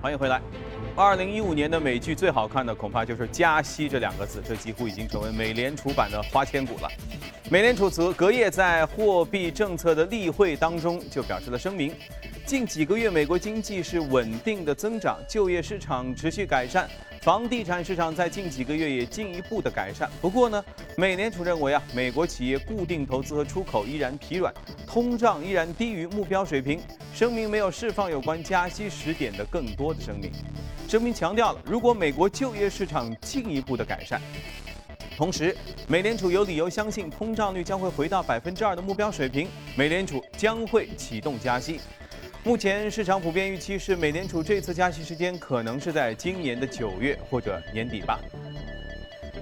欢迎回来。二零一五年的美剧最好看的恐怕就是“加息”这两个字，这几乎已经成为美联储版的花千骨了。美联储则隔夜在货币政策的例会当中就表示了声明。近几个月，美国经济是稳定的增长，就业市场持续改善，房地产市场在近几个月也进一步的改善。不过呢，美联储认为啊，美国企业固定投资和出口依然疲软，通胀依然低于目标水平。声明没有释放有关加息时点的更多的声明。声明强调了，如果美国就业市场进一步的改善，同时，美联储有理由相信通胀率将会回到百分之二的目标水平，美联储将会启动加息。目前市场普遍预期是，美联储这次加息时间可能是在今年的九月或者年底吧。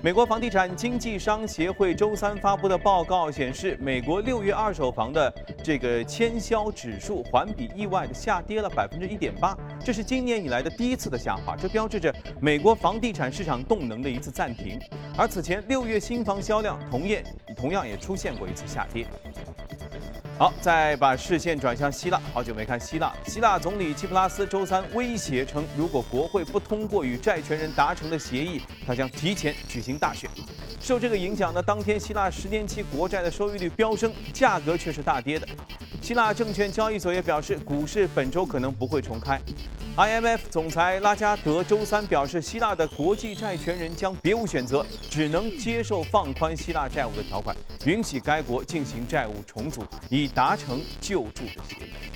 美国房地产经纪商协会周三发布的报告显示，美国六月二手房的这个签销指数环比意外的下跌了百分之一点八，这是今年以来的第一次的下滑，这标志着美国房地产市场动能的一次暂停。而此前六月新房销量同样同样也出现过一次下跌。好，再把视线转向希腊。好久没看希腊，希腊总理基普拉斯周三威胁称，如果国会不通过与债权人达成的协议，他将提前举行大选。受这个影响呢，当天希腊十年期国债的收益率飙升，价格却是大跌的。希腊证券交易所也表示，股市本周可能不会重开。IMF 总裁拉加德周三表示，希腊的国际债权人将别无选择，只能接受放宽希腊债务的条款，允许该国进行债务重组，以达成救助的协议。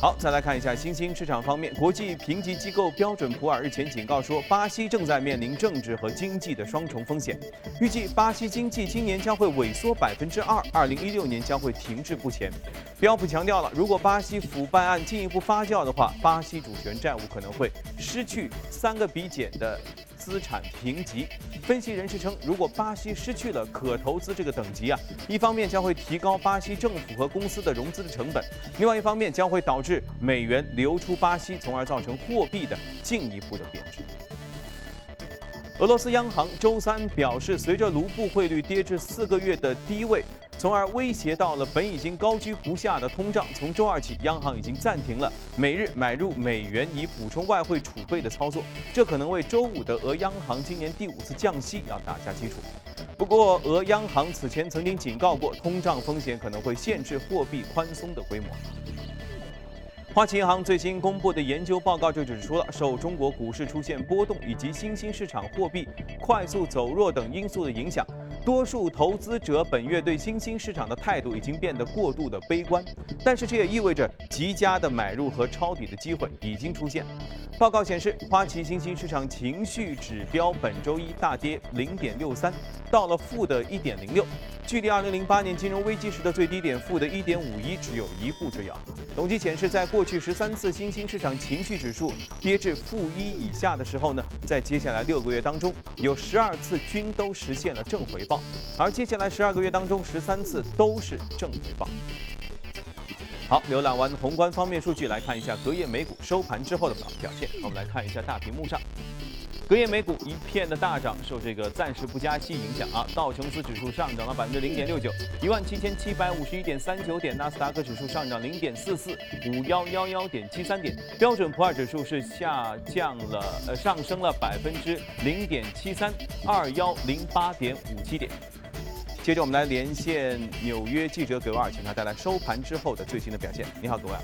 好，再来看一下新兴市场方面，国际评级机构标准普尔日前警告说，巴西正在面临政治和经济的双重风险，预计巴西经济今年将会萎缩百分之二，二零一六年将会停滞不前。标普强调了，如果巴西腐败案进一步发酵的话，巴西主权债务可能会失去三个比减的。资产评级，分析人士称，如果巴西失去了可投资这个等级啊，一方面将会提高巴西政府和公司的融资的成本，另外一方面将会导致美元流出巴西，从而造成货币的进一步的贬值。俄罗斯央行周三表示，随着卢布汇率跌至四个月的低位。从而威胁到了本已经高居不下的通胀。从周二起，央行已经暂停了每日买入美元以补充外汇储备的操作，这可能为周五的俄央行今年第五次降息要打下基础。不过，俄央行此前曾经警告过，通胀风险可能会限制货币宽松的规模。花旗银行最新公布的研究报告就指出了，受中国股市出现波动以及新兴市场货币快速走弱等因素的影响。多数投资者本月对新兴市场的态度已经变得过度的悲观，但是这也意味着极佳的买入和抄底的机会已经出现。报告显示，花旗新兴市场情绪指标本周一大跌零点六三，到了负的一点零六，距离二零零八年金融危机时的最低点负的一点五一只有一步之遥。统计显示，在过去十三次新兴市场情绪指数跌至负一以下的时候呢，在接下来六个月当中，有十二次均都实现了正回报，而接下来十二个月当中，十三次都是正回报。好，浏览完宏观方面数据，来看一下隔夜美股收盘之后的表现。我们来看一下大屏幕上。隔夜美股一片的大涨，受这个暂时不加息影响啊，道琼斯指数上涨了百分之零点六九，一万七千七百五十一点三九点；纳斯达克指数上涨零点四四，五幺幺幺点七三点；标准普尔指数是下降了，呃，上升了百分之零点七三，二幺零八点五七点。接着我们来连线纽约记者葛瓦尔，请他带来收盘之后的最新的表现。你好，葛瓦尔。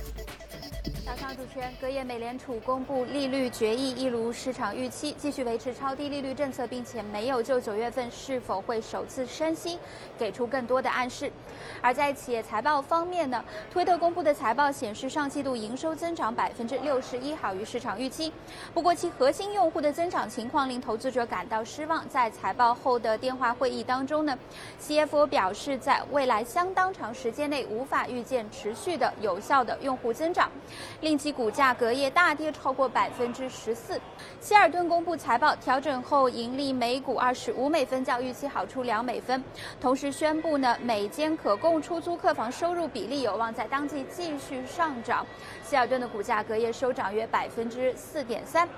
早上，主持人，隔夜美联储公布利率决议，一如市场预期，继续维持超低利率政策，并且没有就九月份是否会首次升息给出更多的暗示。而在企业财报方面呢，推特公布的财报显示，上季度营收增长百分之六十一，好于市场预期。不过，其核心用户的增长情况令投资者感到失望。在财报后的电话会议当中呢，CFO 表示，在未来相当长时间内无法预见持续的有效的用户增长。令其股价隔夜大跌超过百分之十四。希尔顿公布财报，调整后盈利每股二十五美分，较预期好出两美分。同时宣布呢，每间可供出租客房收入比例有望在当季继续上涨。希尔顿的股价隔夜收涨约百分之四点三。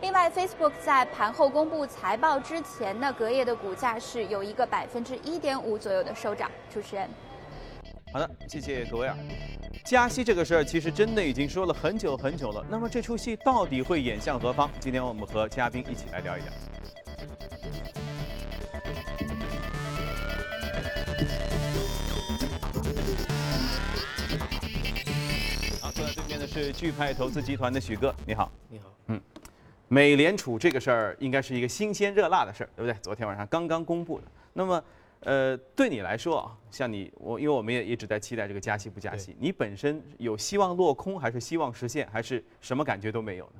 另外，Facebook 在盘后公布财报之前呢，隔夜的股价是有一个百分之一点五左右的收涨。主持人。好的，谢谢格威尔。加息这个事儿，其实真的已经说了很久很久了。那么这出戏到底会演向何方？今天我们和嘉宾一起来聊一聊。好，坐在对面的是钜派投资集团的许哥，你好。你好，嗯，美联储这个事儿应该是一个新鲜热辣的事儿，对不对？昨天晚上刚刚公布的。那么，呃，对你来说啊，像你我，因为我们也一直在期待这个加息不加息，你本身有希望落空，还是希望实现，还是什么感觉都没有呢？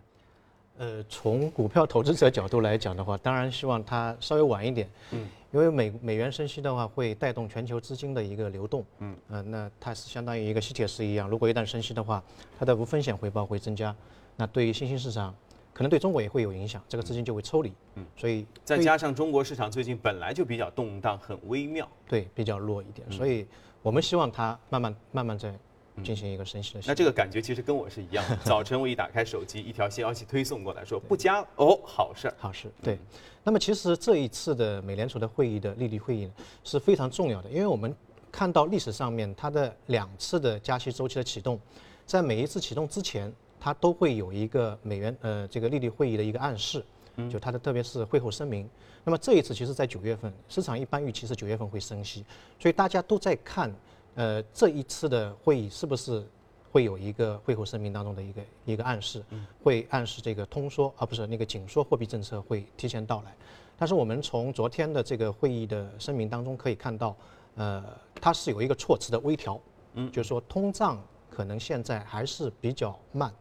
呃，从股票投资者角度来讲的话，当然希望它稍微晚一点，嗯，因为美美元升息的话会带动全球资金的一个流动，嗯，呃，那它是相当于一个吸铁石一样，如果一旦升息的话，它的无风险回报会增加，那对于新兴市场，可能对中国也会有影响，这个资金就会抽离，嗯，所以再加上中国市场最近本来就比较动荡，很微妙，对，比较弱一点，所以我们希望它慢慢慢慢在。进行一个升息的。那这个感觉其实跟我是一样。早晨我一打开手机，一条消息推送过来说不加哦，好事，好事。对。那么其实这一次的美联储的会议的利率会议是非常重要的，因为我们看到历史上面它的两次的加息周期的启动，在每一次启动之前，它都会有一个美元呃这个利率会议的一个暗示，就它的特别是会后声明。那么这一次其实在九月份，市场一般预期是九月份会升息，所以大家都在看。呃，这一次的会议是不是会有一个会后声明当中的一个一个暗示，会暗示这个通缩啊不是那个紧缩货币政策会提前到来？但是我们从昨天的这个会议的声明当中可以看到，呃，它是有一个措辞的微调，嗯，就是说通胀可能现在还是比较慢，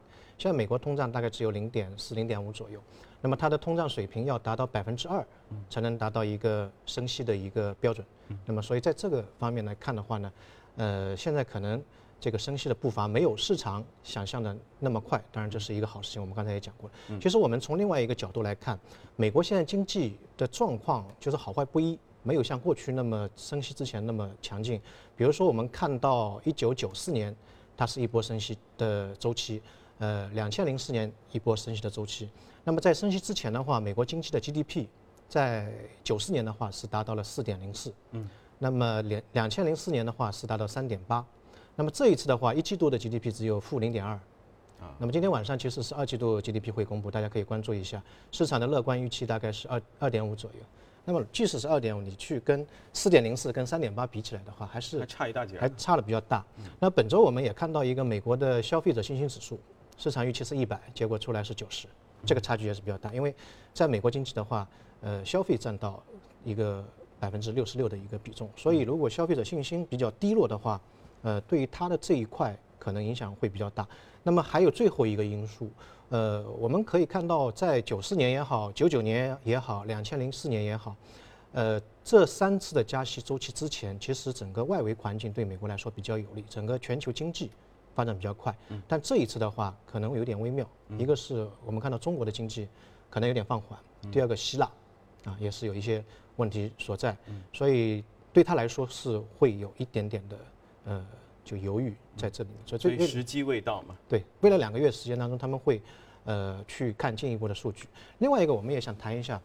现在美国通胀大概只有零点四、零点五左右。那么它的通胀水平要达到百分之二，才能达到一个升息的一个标准。那么所以在这个方面来看的话呢，呃，现在可能这个升息的步伐没有市场想象的那么快。当然这是一个好事情，我们刚才也讲过了。其实我们从另外一个角度来看，美国现在经济的状况就是好坏不一，没有像过去那么升息之前那么强劲。比如说我们看到一九九四年，它是一波升息的周期。呃，两千零四年一波升息的周期，那么在升息之前的话，美国经济的 GDP 在九四年的话是达到了四点零四，嗯，那么两两千零四年的话是达到三点八，那么这一次的话，一季度的 GDP 只有负零点二，啊，那么今天晚上其实是二季度 GDP 会公布，大家可以关注一下，市场的乐观预期大概是二二点五左右，那么即使是二点五，你去跟四点零四跟三点八比起来的话，还是还差一大截，还差的比较大。那本周我们也看到一个美国的消费者信心指数。市场预期是一百，结果出来是九十，这个差距也是比较大。因为在美国经济的话，呃，消费占到一个百分之六十六的一个比重，所以如果消费者信心比较低落的话，呃，对于它的这一块可能影响会比较大。那么还有最后一个因素，呃，我们可以看到，在九四年也好，九九年也好，两千零四年也好，呃，这三次的加息周期之前，其实整个外围环境对美国来说比较有利，整个全球经济。发展比较快，但这一次的话可能有点微妙。一个是我们看到中国的经济可能有点放缓，第二个希腊啊也是有一些问题所在，所以对他来说是会有一点点的呃就犹豫在这里。所以时机未到嘛？对，未来两个月时间当中他们会呃去看进一步的数据。另外一个我们也想谈一下，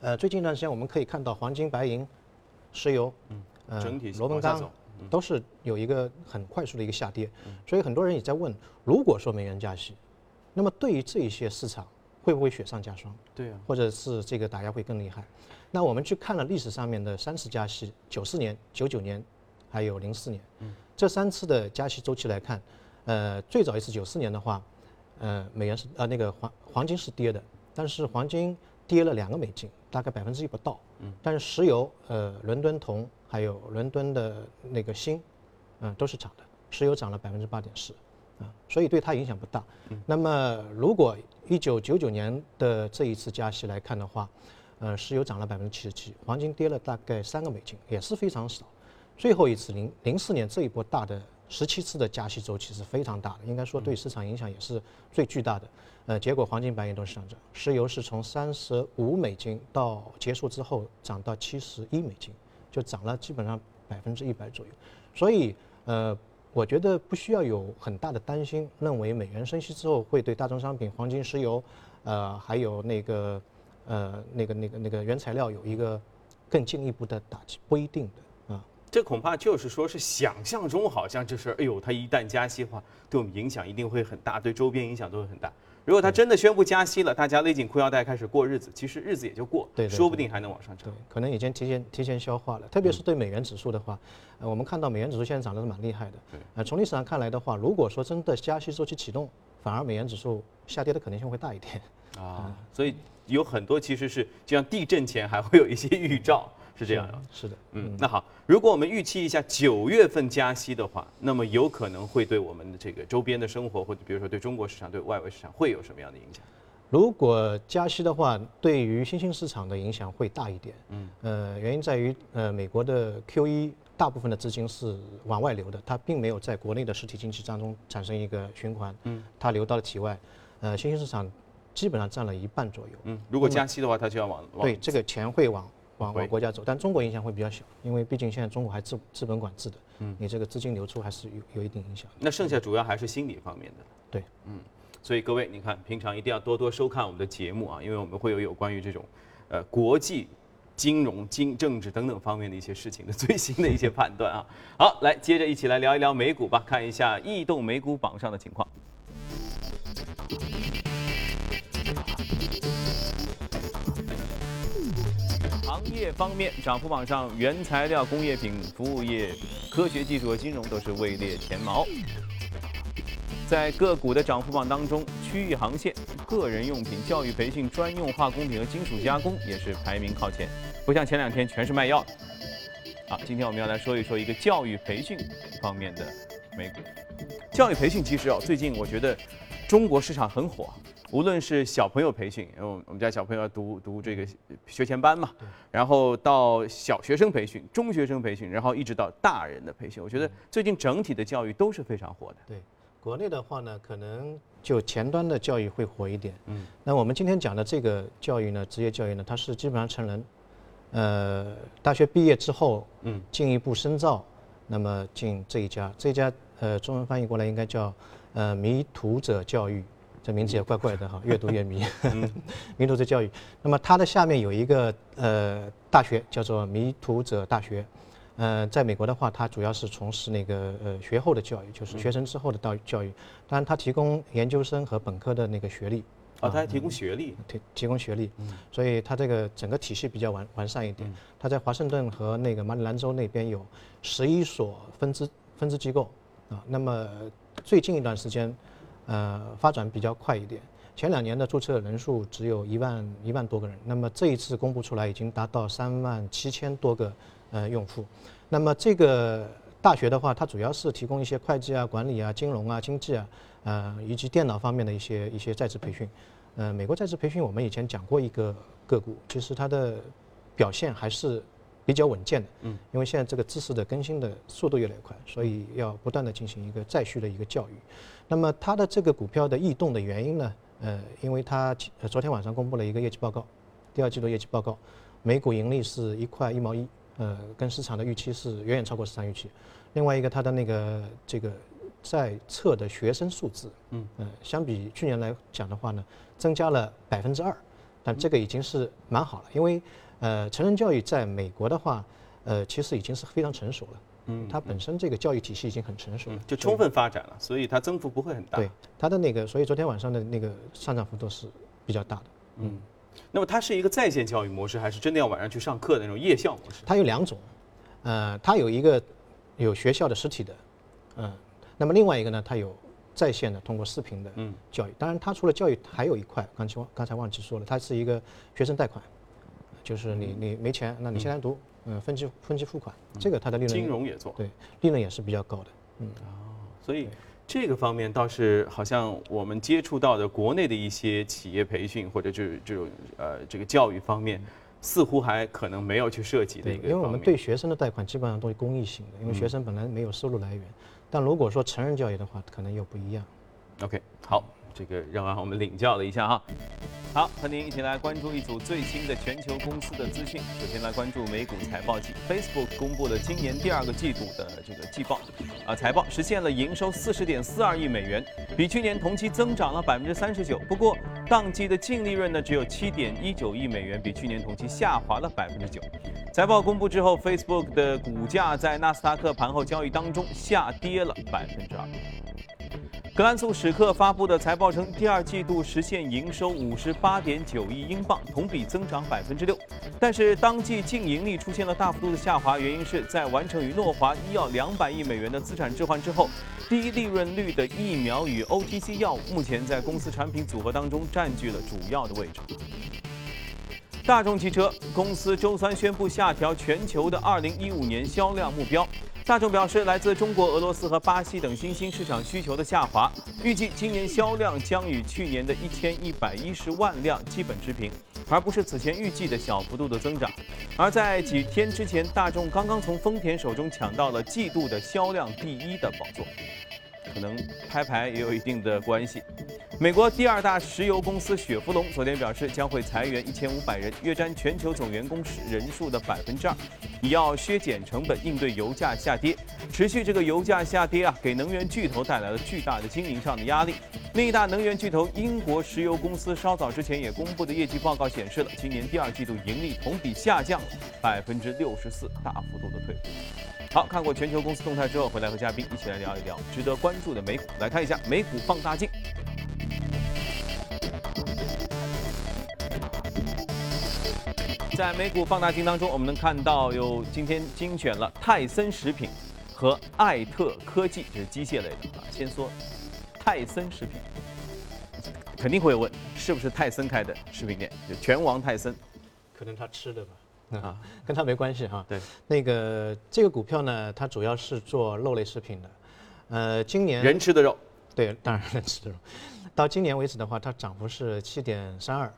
呃最近一段时间我们可以看到黄金、白银、石油，呃螺纹钢。都是有一个很快速的一个下跌，所以很多人也在问：如果说美元加息，那么对于这一些市场会不会雪上加霜？对啊，或者是这个打压会更厉害？那我们去看了历史上面的三次加息，九四年、九九年，还有零四年，这三次的加息周期来看，呃，最早一次九四年的话，呃，美元是呃那个黄黄金是跌的，但是黄金跌了两个美金，大概百分之一不到，但是石油呃伦敦铜。还有伦敦的那个锌，嗯，都是涨的，石油涨了百分之八点四，啊，所以对它影响不大。那么如果一九九九年的这一次加息来看的话，呃，石油涨了百分之七十七，黄金跌了大概三个美金，也是非常少。最后一次零零四年这一波大的十七次的加息周期是非常大的，应该说对市场影响也是最巨大的。呃，结果黄金、白银都是上涨，石油是从三十五美金到结束之后涨到七十一美金。就涨了基本上百分之一百左右，所以呃，我觉得不需要有很大的担心，认为美元升息之后会对大宗商品、黄金、石油，呃，还有那个呃那个那个那个原材料有一个更进一步的打击，不一定的啊。这恐怕就是说是想象中好像就是，哎呦，它一旦加息的话，对我们影响一定会很大，对周边影响都会很大。如果他真的宣布加息了，大家勒紧裤腰带开始过日子，其实日子也就过，对对说不定还能往上涨对。，可能已经提前提前消化了。特别是对美元指数的话，呃，我们看到美元指数现在涨得是蛮厉害的。对呃，从历史上看来的话，如果说真的加息周期启动，反而美元指数下跌的可能性会大一点。啊，所以有很多其实是就像地震前还会有一些预兆，是这样的。是的，嗯，那好，如果我们预期一下九月份加息的话，那么有可能会对我们的这个周边的生活，或者比如说对中国市场、对外围市场会有什么样的影响？如果加息的话，对于新兴市场的影响会大一点。嗯，呃，原因在于，呃，美国的 QE 大部分的资金是往外流的，它并没有在国内的实体经济当中产生一个循环。嗯，它流到了体外，呃，新兴市场基本上占了一半左右。嗯，如果加息的话，它就要往往对，这个钱会往往往国家走，但中国影响会比较小，因为毕竟现在中国还资资本管制的，嗯，你这个资金流出还是有有一定影响。那剩下主要还是心理方面的。对，嗯所以各位，你看，平常一定要多多收看我们的节目啊，因为我们会有有关于这种，呃，国际金融、经政治等等方面的一些事情的 最新的一些判断啊。好，来接着一起来聊一聊美股吧，看一下异动美股榜上的情况。业方面，涨幅榜上，原材料、工业品、服务业、科学技术和金融都是位列前茅。在个股的涨幅榜当中，区域航线、个人用品、教育培训、专用化工品和金属加工也是排名靠前，不像前两天全是卖药的。今天我们要来说一说一个教育培训方面的美股。教育培训其实哦，最近我觉得中国市场很火，无论是小朋友培训，因为我们家小朋友要读读这个学前班嘛，然后到小学生培训、中学生培训，然后一直到大人的培训，我觉得最近整体的教育都是非常火的。对，国内的话呢，可能就前端的教育会火一点。嗯，那我们今天讲的这个教育呢，职业教育呢，它是基本上成人，呃，大学毕业之后，嗯，进一步深造，那么进这一家，这一家呃，中文翻译过来应该叫呃迷途者教育。这名字也怪怪的哈，越读越迷。迷途者教育，那么它的下面有一个呃大学叫做迷途者大学，呃，在美国的话，它主要是从事那个呃学后的教育，就是学成之后的教教育。当然，它提供研究生和本科的那个学历，啊，它还提供学历。提提供学历，嗯所以它这个整个体系比较完完善一点。它在华盛顿和那个马里兰州那边有十一所分支分支机构啊。那么最近一段时间，呃，发展比较快一点。前两年的注册人数只有一万一万多个人，那么这一次公布出来已经达到三万七千多个呃用户。那么这个大学的话，它主要是提供一些会计啊、管理啊、金融啊、经济啊，呃，以及电脑方面的一些一些在职培训。呃，美国在职培训我们以前讲过一个个股，其实它的表现还是比较稳健的。嗯，因为现在这个知识的更新的速度越来越快，所以要不断的进行一个再续的一个教育。那么它的这个股票的异动的原因呢？呃，因为它呃昨天晚上公布了一个业绩报告，第二季度业绩报告，每股盈利是一块一毛一，呃，跟市场的预期是远远超过市场预期。另外一个，它的那个这个在册的学生数字，嗯，呃，相比去年来讲的话呢，增加了百分之二，但这个已经是蛮好了，因为呃，成人教育在美国的话，呃，其实已经是非常成熟了。嗯，它本身这个教育体系已经很成熟了，就充分发展了，所以它增幅不会很大。对，它的那个，所以昨天晚上的那个上涨幅度是比较大的。嗯那么它是一个在线教育模式，还是真的要晚上去上课的那种夜校模式？它有两种，呃，它有一个有学校的实体的，嗯，那么另外一个呢，它有在线的通过视频的教育。当然，它除了教育，还有一块，刚才忘刚才忘记说了，它是一个学生贷款，就是你你没钱，那你先来读，嗯，分期分期付款，这个它的利润金融也做，对利润也是比较高的。嗯，哦所以这个方面倒是好像我们接触到的国内的一些企业培训或者就是这种呃这个教育方面，似乎还可能没有去涉及的，一个因为我们对学生的贷款基本上都是公益性的，因为学生本来没有收入来源，但如果说成人教育的话，可能又不一样。OK 好，这个让我们领教了一下哈。好，和您一起来关注一组最新的全球公司的资讯。首先来关注美股财报季，Facebook 公布了今年第二个季度的这个季报，啊，财报实现了营收四十点四二亿美元，比去年同期增长了百分之三十九。不过，当季的净利润呢只有七点一九亿美元，比去年同期下滑了百分之九。财报公布之后，Facebook 的股价在纳斯达克盘后交易当中下跌了百分之二。格兰素史克发布的财报称，第二季度实现营收五十八点九亿英镑，同比增长百分之六。但是当季净盈利出现了大幅度的下滑，原因是在完成与诺华医药两百亿美元的资产置换之后，低利润率的疫苗与 OTC 药物目前在公司产品组合当中占据了主要的位置。大众汽车公司周三宣布下调全球的二零一五年销量目标。大众表示，来自中国、俄罗斯和巴西等新兴市场需求的下滑，预计今年销量将与去年的一千一百一十万辆基本持平，而不是此前预计的小幅度的增长。而在几天之前，大众刚刚从丰田手中抢到了季度的销量第一的宝座。可能拍牌也有一定的关系。美国第二大石油公司雪佛龙昨天表示，将会裁员一千五百人，约占全球总员工人数的百分之二，以要削减成本，应对油价下跌。持续这个油价下跌啊，给能源巨头带来了巨大的经营上的压力。另一大能源巨头英国石油公司稍早之前也公布的业绩报告显示了，今年第二季度盈利同比下降百分之六十四，大幅度的退步。好看过全球公司动态之后，回来和嘉宾一起来聊一聊值得关注的美股。来看一下美股放大镜。在美股放大镜当中，我们能看到有今天精选了泰森食品和艾特科技，这是机械类的啊。先说泰森食品，肯定会问是不是泰森开的食品店？就拳王泰森，可能他吃的吧。啊，跟他没关系哈。对，那个这个股票呢，它主要是做肉类食品的。呃，今年人吃的肉，对，当然人吃的肉。到今年为止的话，它涨幅是七点三二。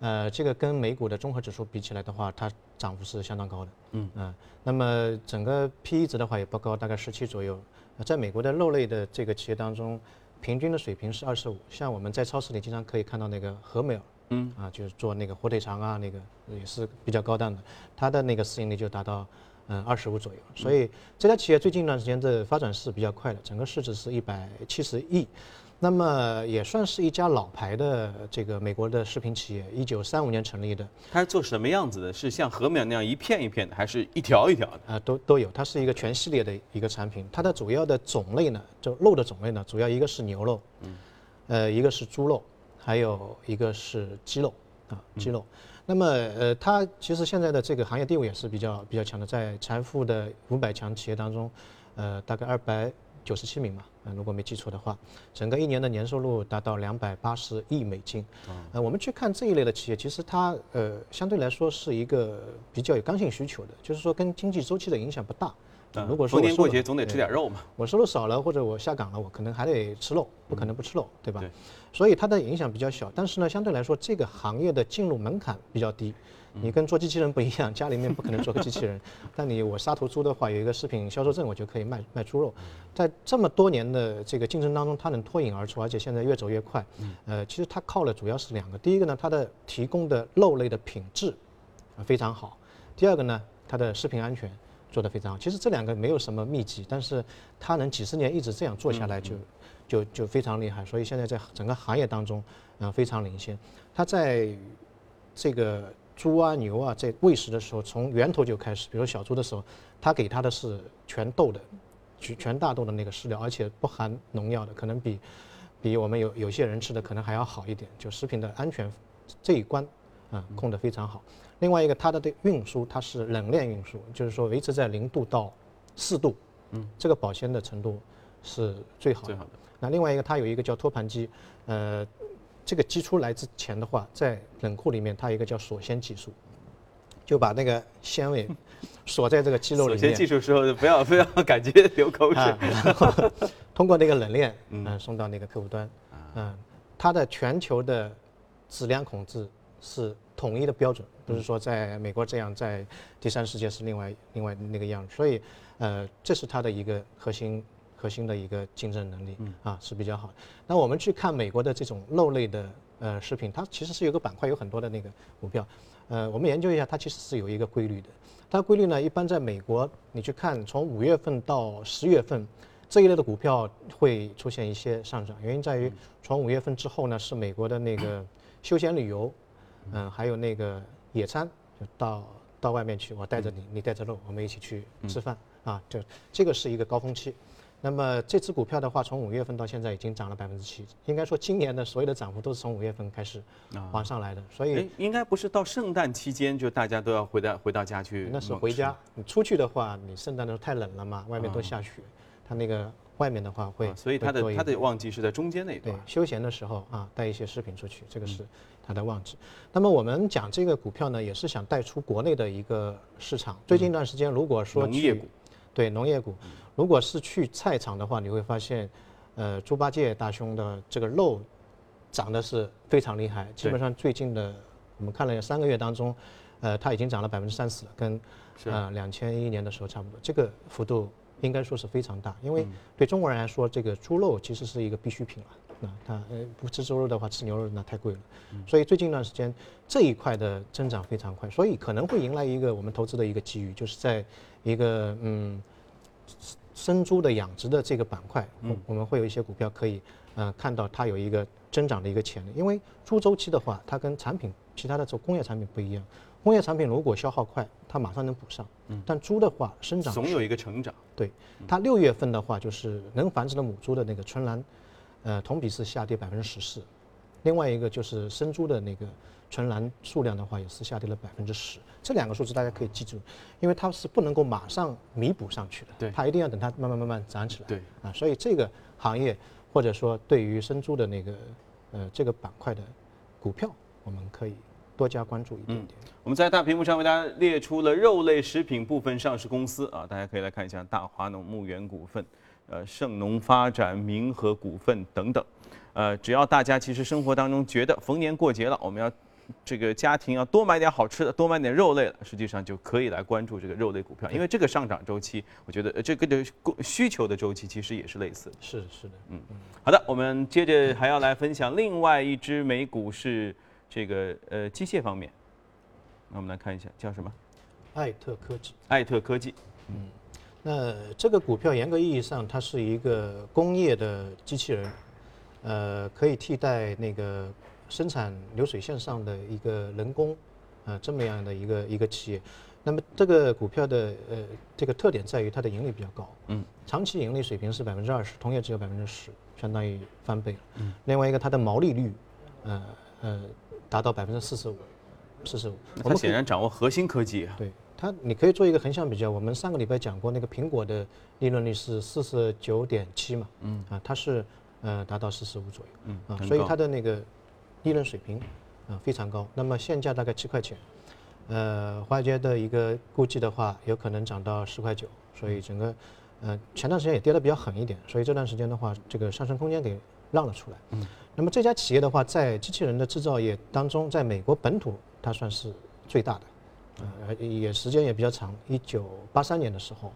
呃，这个跟美股的综合指数比起来的话，它涨幅是相当高的。嗯嗯。那么整个 P/E 值的话也不高，大概十七左右。在美国的肉类的这个企业当中，平均的水平是二十五。像我们在超市里经常可以看到那个和美尔。嗯啊，就是做那个火腿肠啊，那个也是比较高档的，它的那个市盈率就达到嗯二十五左右。所以这家企业最近一段时间的发展是比较快的，整个市值是一百七十亿，那么也算是一家老牌的这个美国的食品企业，一九三五年成立的。它是做什么样子的？是像禾苗那样一片一片的，还是一条一条的？啊，都都有，它是一个全系列的一个产品。它的主要的种类呢，就肉的种类呢，主要一个是牛肉，嗯，呃，一个是猪肉。还有一个是鸡肉啊，鸡肉。那么呃，它其实现在的这个行业地位也是比较比较强的，在财富的五百强企业当中，呃，大概二百九十七名嘛，嗯，如果没记错的话，整个一年的年收入达到两百八十亿美金。呃，我们去看这一类的企业，其实它呃相对来说是一个比较有刚性需求的，就是说跟经济周期的影响不大。如果说逢年过节总得吃点肉嘛，我收入少了或者我下岗了，我可能还得吃肉，不可能不吃肉，对吧？所以它的影响比较小。但是呢，相对来说，这个行业的进入门槛比较低。你跟做机器人不一样，家里面不可能做个机器人。但你我杀头猪的话，有一个食品销售证，我就可以卖卖猪肉。在这么多年的这个竞争当中，它能脱颖而出，而且现在越走越快。呃，其实它靠的主要是两个，第一个呢，它的提供的肉类的品质非常好；第二个呢，它的食品安全。做得非常好，其实这两个没有什么秘籍，但是它能几十年一直这样做下来，就就就非常厉害。所以现在在整个行业当中，嗯，非常领先。它在这个猪啊、牛啊在喂食的时候，从源头就开始，比如小猪的时候，它给它的是全豆的、全全大豆的那个饲料，而且不含农药的，可能比比我们有有些人吃的可能还要好一点。就食品的安全这一关，啊，控得非常好。另外一个，它的对运输它是冷链运输，就是说维持在零度到四度，嗯，这个保鲜的程度是最好的。最好的。那另外一个，它有一个叫托盘机，呃，这个机出来之前的话，在冷库里面，它有一个叫锁鲜技术，就把那个纤维锁在这个鸡肉里面。锁鲜技术时候不要不要感觉流口水。然后通过那个冷链，嗯，送到那个客户端，嗯，它的全球的质量控制是统一的标准。不是说在美国这样，在第三世界是另外另外那个样子，所以，呃，这是它的一个核心核心的一个竞争能力啊是比较好。那我们去看美国的这种肉类的呃食品，它其实是有个板块，有很多的那个股票。呃，我们研究一下，它其实是有一个规律的。它规律呢，一般在美国，你去看从五月份到十月份这一类的股票会出现一些上涨，原因在于从五月份之后呢，是美国的那个休闲旅游，嗯，还有那个野餐，就到到外面去，我带着你，你带着肉，我们一起去吃饭啊，就这个是一个高峰期。那么这只股票的话，从五月份到现在已经涨了百分之七，应该说今年的所有的涨幅都是从五月份开始往上来的，所以哎，应该不是到圣诞期间就大家都要回到回到家去，那是回家。你出去的话，你圣诞的时候太冷了嘛，外面都下雪，它那个外面的话会，啊所以它的它的旺季是在中间那一对段。休闲的时候啊，带一些饰品出去，这个是它的旺季。那么我们讲这个股票呢，也是想带出国内的一个市场。最近一段时间，如果说农业股，对农业股，如果是去菜场的话，你会发现，呃，猪八戒大兄的这个肉涨得是非常厉害，基本上最近的我们看了三个月当中，呃，它已经涨了百分之三十了，跟是。呃两千一年的时候差不多，这个幅度应该说是非常大，因嗯。为对中国人来说，这个猪肉其实是一个必需品了。那它呃不吃猪肉的话，吃牛肉那太贵了，嗯。所以最近一段时间这一块的增长非常快，所以可能会迎来一个我们投资的一个机遇，就是在一个嗯生猪的养殖的这个板块，我我们会有一些股票可以呃看到它有一个增长的一个潜力，因为猪周期的话，它跟产品其他的做工业产品不一样，工业产品如果消耗快，它马上能补上，但猪的话生长总有一个成长。对，它六月份的话，就是能繁殖的母猪的那个春栏，呃，同比是下跌百分之十四。另外一个就是生猪的那个春栏数量的话，也是下跌了百分之十。这两个数字大家可以记住，因为它是不能够马上弥补上去的，对它一定要等它慢慢慢慢涨起来。对，啊，所以这个行业或者说对于生猪的那个呃这个板块的股票，我们可以多加关注一点点。我们在大屏幕上为大家列出了肉类食品部分上市公司啊，大家可以来看一下大华农牧原股份、呃盛农发展、明和股份等等。呃，只要大家其实生活当中觉得逢年过节了，我们要这个家庭要多买点好吃的，多买点肉类了，实际上就可以来关注这个肉类股票，因为这个上涨周期，我觉得呃这个的供需求的周期其实也是类似的。是是的，嗯好的，我们接着还要来分享另外一只美股是这个呃机械方面，那我们来看一下叫什么？艾特科技。艾特科技。嗯那这个股票严格意义上，它是一个工业的机器人，呃，可以替代那个生产流水线上的一个人工，呃，这么样的一个一个企业。那么这个股票的呃这个特点在于它的盈利比较高，嗯，长期盈利水平是百分之二十，同业只有百分之十，相当于翻倍了。嗯，另外一个它的毛利率，呃呃，达到百分之四十五，四十五。它显然掌握核心科技啊。对它，你可以做一个横向比较。我们上个礼拜讲过，那个苹果的利润率是四十九点七嘛，嗯啊，它是呃达到四十五左右，嗯啊，所以它的那个利润水平啊非常高。那么现价大概七块钱，呃，华尔街的一个估计的话，有可能涨到十块九，所以整个呃前段时间也跌得比较狠一点，所以这段时间的话，这个上升空间给让了出来。嗯，那么这家企业的话，在机器人的制造业当中，在美国本土它算是最大的。呃，也时间也比较长，一九八三年的时候，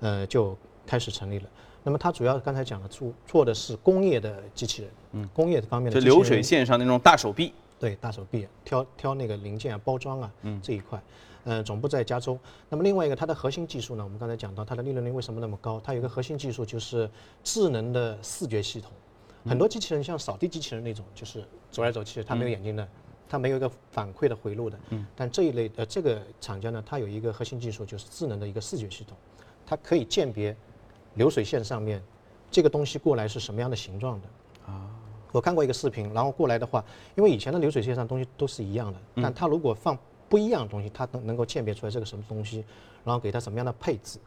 呃就开始成立了。那么它主要刚才讲了，做做的是工业的机器人，嗯，工业方面的这机器人流水线上那种大手臂，对大手臂挑挑那个零件啊、包装啊，嗯这一块，呃，总部在加州。那么另外一个，它的核心技术呢，我们刚才讲到它的利润率为什么那么高？它有一个核心技术就是智能的视觉系统。很多机器人像扫地机器人那种，就是走来走去，它没有眼睛的，它没有一个反馈的回路的。嗯但这一类呃这个厂家呢，它有一个核心技术，就是智能的一个视觉系统，它可以鉴别流水线上面这个东西过来是什么样的形状的啊。我看过一个视频，然后过来的话，因为以前的流水线上东西都是一样的，但它如果放不一样的东西，它能能够鉴别出来这个什么东西，然后给它什么样的配置。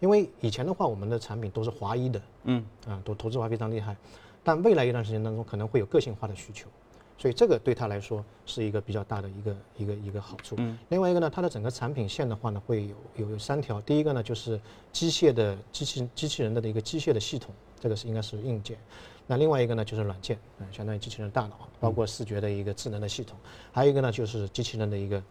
因为以前的话，我们的产品都是华一的，嗯，啊，都投资化非常厉害，但未来一段时间当中可能会有个性化的需求，所以这个对他来说是一个比较大的一个一个一个好处。嗯，另外一个呢，它的整个产品线的话呢，会有有有三条，第一个呢就是机械的机器机器人的一个机械的系统，这个是应该是硬件。那另外一个呢就是软件，嗯，相当于机器人大脑，包括视觉的一个智能的系统，还有一个呢就是机器人的一个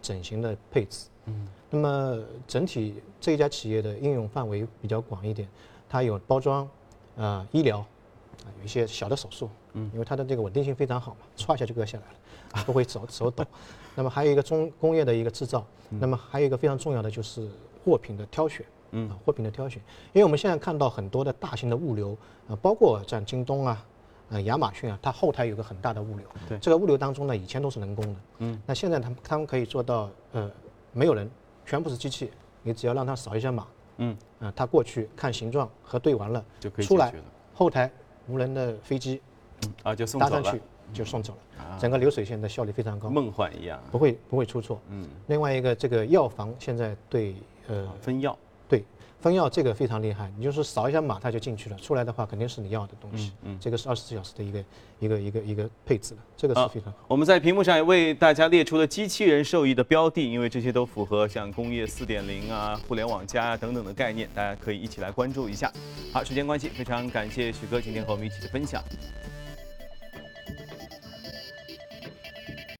整形的配置。嗯，那么整体这一家企业的应用范围比较广一点，它有包装，啊、医疗，啊、有一些小的手术，嗯，因为它的这个稳定性非常好嘛，歘一下就割下来了，啊，不会手手抖。那么还有一个中工业的一个制造，那么还有一个非常重要的就是货品的挑选，嗯，货品的挑选，因为我们现在看到很多的大型的物流，啊，包括像京东啊，呃，亚马逊啊，它后台有个很大的物流，对，这个物流当中呢，以前都是人工的，嗯，那现在他们他们可以做到，呃，没有人，全部是机器，你只要让它扫一下码，嗯，啊，它过去看形状核对完了就可以出来，后台无人的飞机，啊，就送搭上去。就送走了，整个流水线的效率非常高，梦幻一样，不会不会出错。嗯，另外一个这个药房现在对呃分药，对分药这个非常厉害，你就是扫一下码它就进去了，出来的话肯定是你要的东西。嗯，这个是二十四小时的一个一个一个一个配置的，这个是非常好。我们在屏幕上也为大家列出了机器人受益的标的，因为这些都符合像工业四点零啊、互联网加啊等等的概念，大家可以一起来关注一下。好，时间关系，非常感谢许哥今天和我们一起的分享。